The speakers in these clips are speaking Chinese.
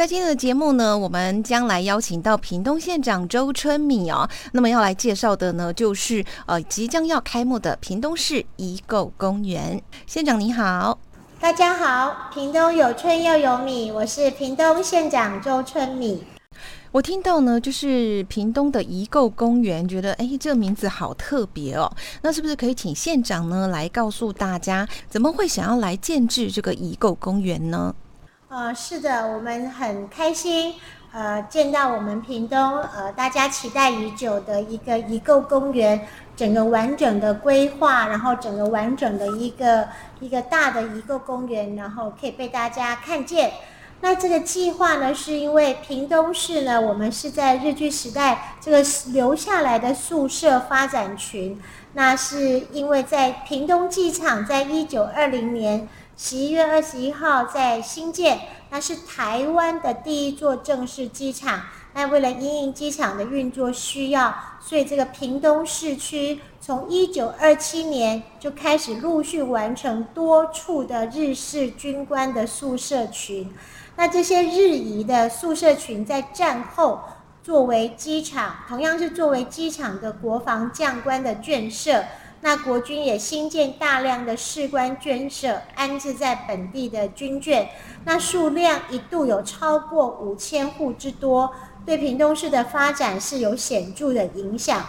在今天的节目呢，我们将来邀请到屏东县长周春米哦。那么要来介绍的呢，就是呃即将要开幕的屏东市遗构公园。县长你好，大家好，屏东有春又有米，我是屏东县长周春米。我听到呢，就是屏东的遗构公园，觉得哎，这个名字好特别哦。那是不是可以请县长呢来告诉大家，怎么会想要来建制这个遗构公园呢？呃，是的，我们很开心，呃，见到我们屏东，呃，大家期待已久的一个遗构公园，整个完整的规划，然后整个完整的一个一个大的遗构公园，然后可以被大家看见。那这个计划呢，是因为屏东市呢，我们是在日据时代这个留下来的宿舍发展群，那是因为在屏东机场，在一九二零年。十一月二十一号在新建，那是台湾的第一座正式机场。那为了因应机场的运作需要，所以这个屏东市区从一九二七年就开始陆续完成多处的日式军官的宿舍群。那这些日移的宿舍群在战后作为机场，同样是作为机场的国防将官的眷舍。那国军也新建大量的士官眷舍，安置在本地的军眷，那数量一度有超过五千户之多，对屏东市的发展是有显著的影响。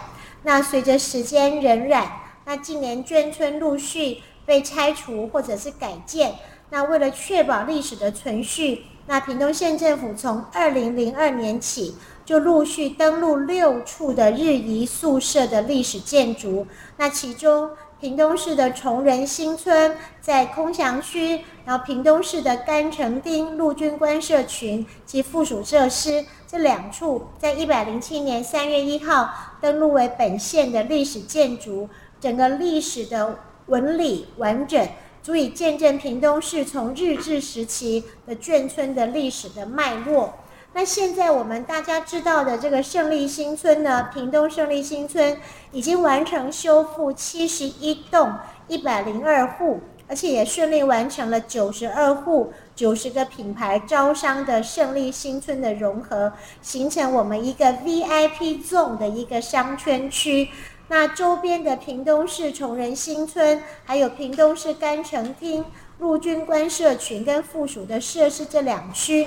那随着时间荏苒，那近年眷村陆续被拆除或者是改建，那为了确保历史的存续，那屏东县政府从二零零二年起，就陆续登录六处的日移宿舍的历史建筑，那其中屏东市的崇仁新村在空祥区，然后屏东市的干城町陆军官舍群及附属设施这两处，在一百零七年三月一号登录为本县的历史建筑，整个历史的纹理完整，足以见证屏东市从日治时期的眷村的历史的脉络。那现在我们大家知道的这个胜利新村呢，屏东胜利新村已经完成修复七十一栋一百零二户，而且也顺利完成了九十二户九十个品牌招商的胜利新村的融合，形成我们一个 VIP 纵的一个商圈区。那周边的屏东市崇仁新村，还有屏东市甘城町陆军官社群跟附属的设施这两区。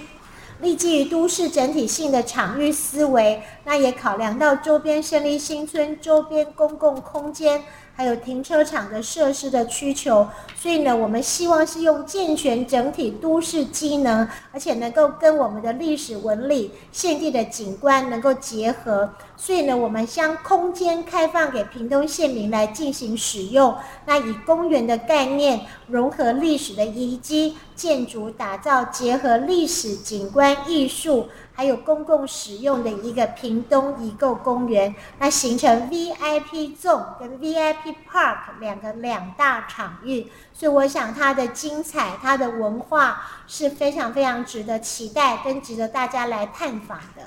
立基于都市整体性的场域思维，那也考量到周边胜利新村周边公共空间，还有停车场的设施的需求，所以呢，我们希望是用健全整体都市机能，而且能够跟我们的历史纹理、现地的景观能够结合。所以呢，我们将空间开放给屏东县民来进行使用。那以公园的概念，融合历史的遗迹建筑，打造结合历史景观、艺术还有公共使用的一个屏东遗构公园。那形成 VIP Zone 跟 VIP Park 两个两大场域。所以我想它的精彩，它的文化是非常非常值得期待跟值得大家来探访的。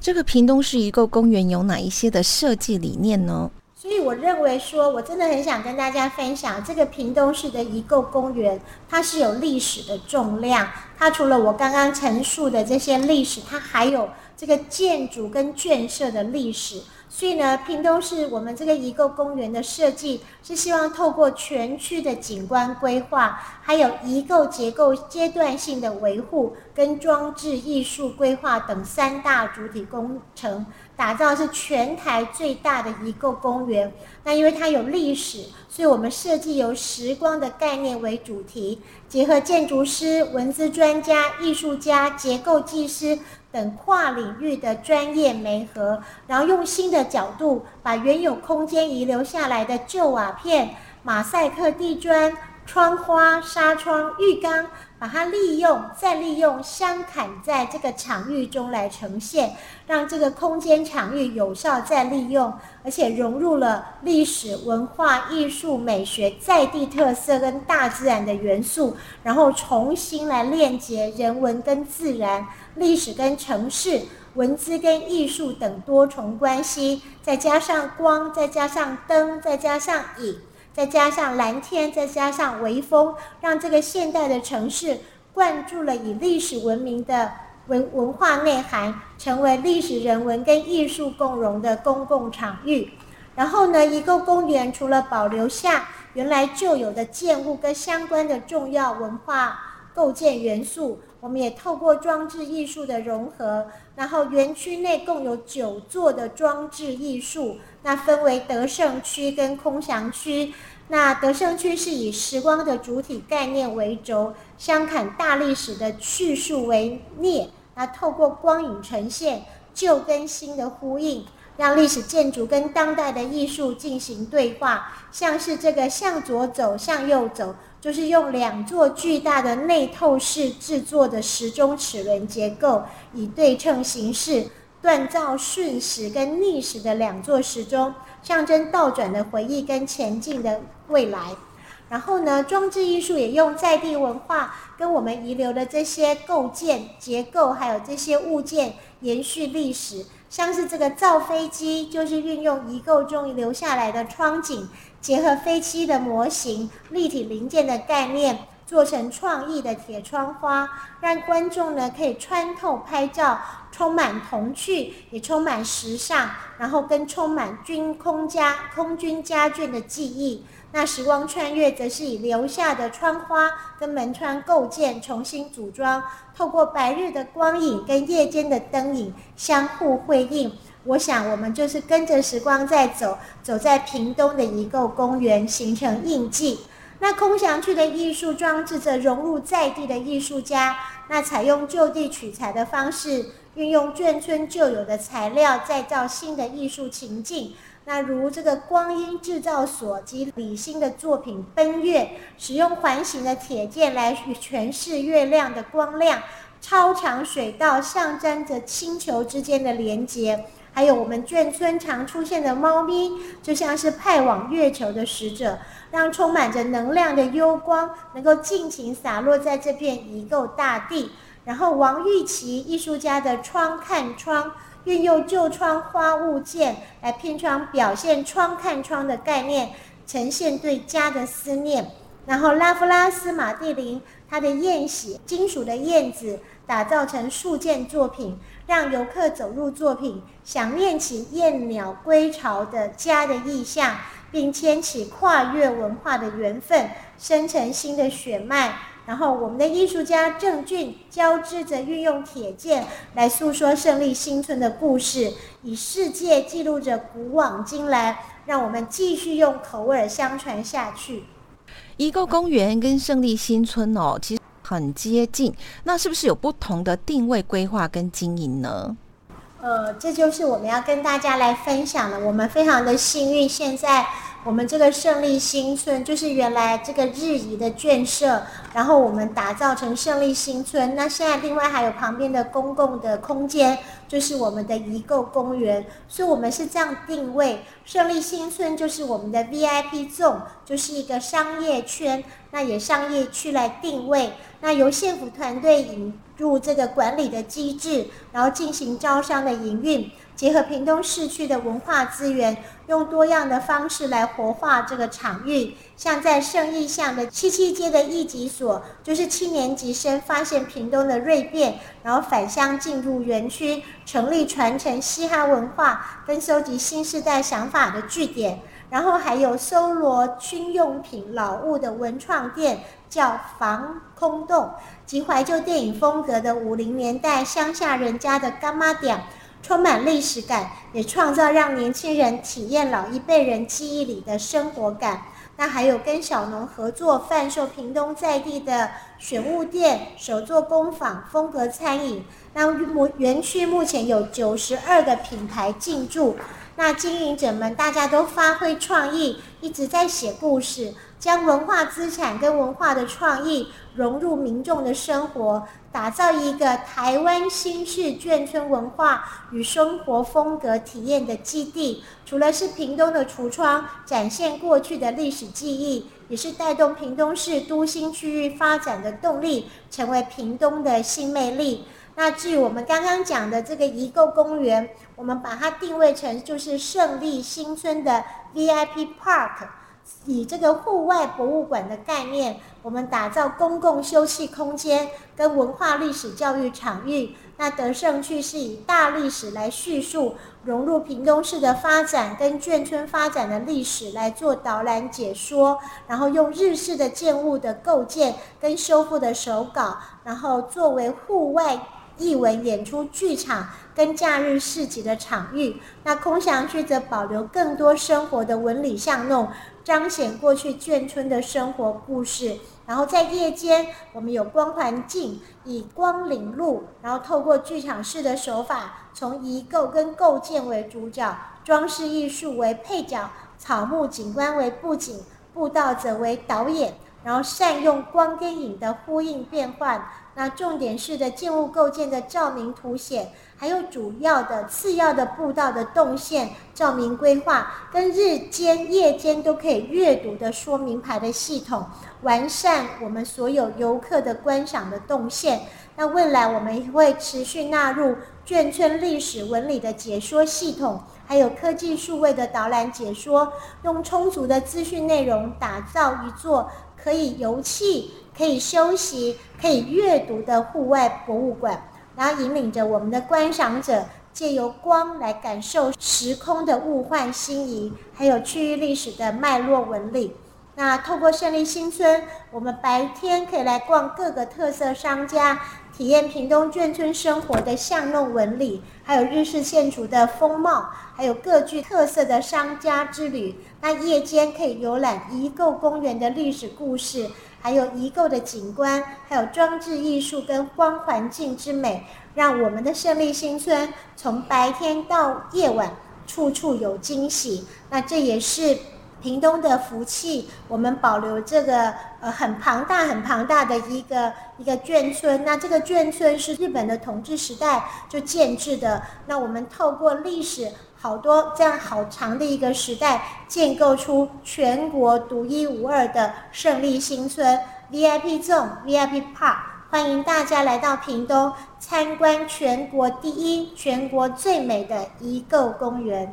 这个屏东市移购公园有哪一些的设计理念呢？所以我认为说，我真的很想跟大家分享这个屏东市的遗构公园，它是有历史的重量。它除了我刚刚陈述的这些历史，它还有这个建筑跟眷舍的历史。所以呢，屏东市我们这个遗构公园的设计是希望透过全区的景观规划，还有遗构结构阶段性的维护跟装置艺术规划等三大主体工程，打造是全台最大的遗构公园。那因为它有历史，所以我们设计由时光的概念为主题，结合建筑师、文字专家、艺术家、结构技师。等跨领域的专业媒合，然后用新的角度把原有空间遗留下来的旧瓦片、马赛克地砖、窗花、纱窗、浴缸，把它利用再利用，相砍在这个场域中来呈现，让这个空间场域有效再利用，而且融入了历史文化、艺术、美学在地特色跟大自然的元素，然后重新来链接人文跟自然、历史跟城市、文字跟艺术等多重关系，再加上光，再加上灯，再加上影。再加上蓝天，再加上微风，让这个现代的城市灌注了以历史文明的文文化内涵，成为历史人文跟艺术共融的公共场域。然后呢，一个公园除了保留下原来就有的建物跟相关的重要文化构建元素，我们也透过装置艺术的融合，然后园区内共有九座的装置艺术。那分为德胜区跟空祥区。那德胜区是以时光的主体概念为轴，镶嵌大历史的叙述为镊。那透过光影呈现旧跟新的呼应，让历史建筑跟当代的艺术进行对话。像是这个向左走，向右走，就是用两座巨大的内透式制作的时钟齿轮结构，以对称形式。锻造顺时跟逆时的两座时钟，象征倒转的回忆跟前进的未来。然后呢，装置艺术也用在地文化跟我们遗留的这些构建结构，还有这些物件延续历史。像是这个造飞机，就是运用遗构中留下来的窗景，结合飞机的模型、立体零件的概念，做成创意的铁窗花，让观众呢可以穿透拍照。充满童趣，也充满时尚，然后跟充满军空家空军家眷的记忆。那时光穿越则是以留下的窗花跟门窗构件重新组装，透过白日的光影跟夜间的灯影相互辉映。我想我们就是跟着时光在走，走在屏东的遗构公园，形成印记。那空祥区的艺术装置则融入在地的艺术家，那采用就地取材的方式。运用眷村旧有的材料，再造新的艺术情境。那如这个光阴制造所及李欣的作品《奔月》，使用环形的铁件来诠释月亮的光亮。超长水道象征着星球之间的连接。还有我们眷村常出现的猫咪，就像是派往月球的使者，让充满着能量的幽光能够尽情洒落在这片遗构大地。然后，王玉琪艺术家的窗看窗，运用旧窗花物件来拼窗，表现窗看窗的概念，呈现对家的思念。然后，拉夫拉斯马蒂林他的燕玺金属的燕子，打造成数件作品，让游客走入作品，想念起燕鸟归巢的家的意象，并牵起跨越文化的缘分，生成新的血脉。然后，我们的艺术家郑俊交织着运用铁剑来诉说胜利新村的故事，以世界记录着古往今来，让我们继续用口味相传下去。一个公园跟胜利新村哦，其实很接近，那是不是有不同的定位规划跟经营呢？呃，这就是我们要跟大家来分享的。我们非常的幸运，现在。我们这个胜利新村就是原来这个日宜的眷舍，然后我们打造成胜利新村。那现在另外还有旁边的公共的空间，就是我们的宜购公园。所以，我们是这样定位：胜利新村就是我们的 VIP Zone，就是一个商业圈，那也商业区来定位。那由县府团队引入这个管理的机制，然后进行招商的营运。结合屏东市区的文化资源，用多样的方式来活化这个场域。像在圣义巷的七七街的艺集所，就是七年级生发现屏东的锐变，然后返乡进入园区，成立传承嘻哈文化跟收集新时代想法的据点。然后还有搜罗军用品老物的文创店，叫防空洞，及怀旧电影风格的五零年代乡下人家的干妈店。充满历史感，也创造让年轻人体验老一辈人记忆里的生活感。那还有跟小农合作贩售屏东在地的选物店、手作工坊、风格餐饮。那园区目前有九十二个品牌进驻，那经营者们大家都发挥创意，一直在写故事，将文化资产跟文化的创意融入民众的生活，打造一个台湾新式眷村文化与生活风格体验的基地。除了是屏东的橱窗，展现过去的历史记忆，也是带动屏东市都心区域发展的动力，成为屏东的新魅力。那至于我们刚刚讲的这个遗构公园，我们把它定位成就是胜利新村的 VIP Park，以这个户外博物馆的概念，我们打造公共休憩空间跟文化历史教育场域。那得胜区是以大历史来叙述，融入屏东市的发展跟眷村发展的历史来做导览解说，然后用日式的建物的构建跟修复的手稿，然后作为户外。艺文演出剧场跟假日市集的场域，那空祥区则保留更多生活的纹理巷弄，彰显过去眷村的生活故事。然后在夜间，我们有光环境，以光领路，然后透过剧场式的手法，从遗构跟构建为主角，装饰艺术为配角，草木景观为布景，步道则为导演，然后善用光跟影的呼应变换。那重点式的建物构建的照明图显，还有主要的、次要的步道的动线照明规划，跟日间、夜间都可以阅读的说明牌的系统，完善我们所有游客的观赏的动线。那未来我们会持续纳入眷村历史纹理的解说系统，还有科技数位的导览解说，用充足的资讯内容打造一座可以游憩。可以休息、可以阅读的户外博物馆，然后引领着我们的观赏者借由光来感受时空的物换星移，还有区域历史的脉络纹理。那透过胜利新村，我们白天可以来逛各个特色商家，体验屏东眷村生活的巷弄纹理，还有日式建筑的风貌，还有各具特色的商家之旅。那夜间可以游览遗构公园的历史故事。还有遗构的景观，还有装置艺术跟光环境之美，让我们的胜利新村从白天到夜晚，处处有惊喜。那这也是屏东的福气，我们保留这个呃很庞大、很庞大的一个一个眷村。那这个眷村是日本的统治时代就建置的。那我们透过历史。好多这样好长的一个时代，建构出全国独一无二的胜利新村 VIP Zone VIP Park，欢迎大家来到屏东参观全国第一、全国最美的遗构公园。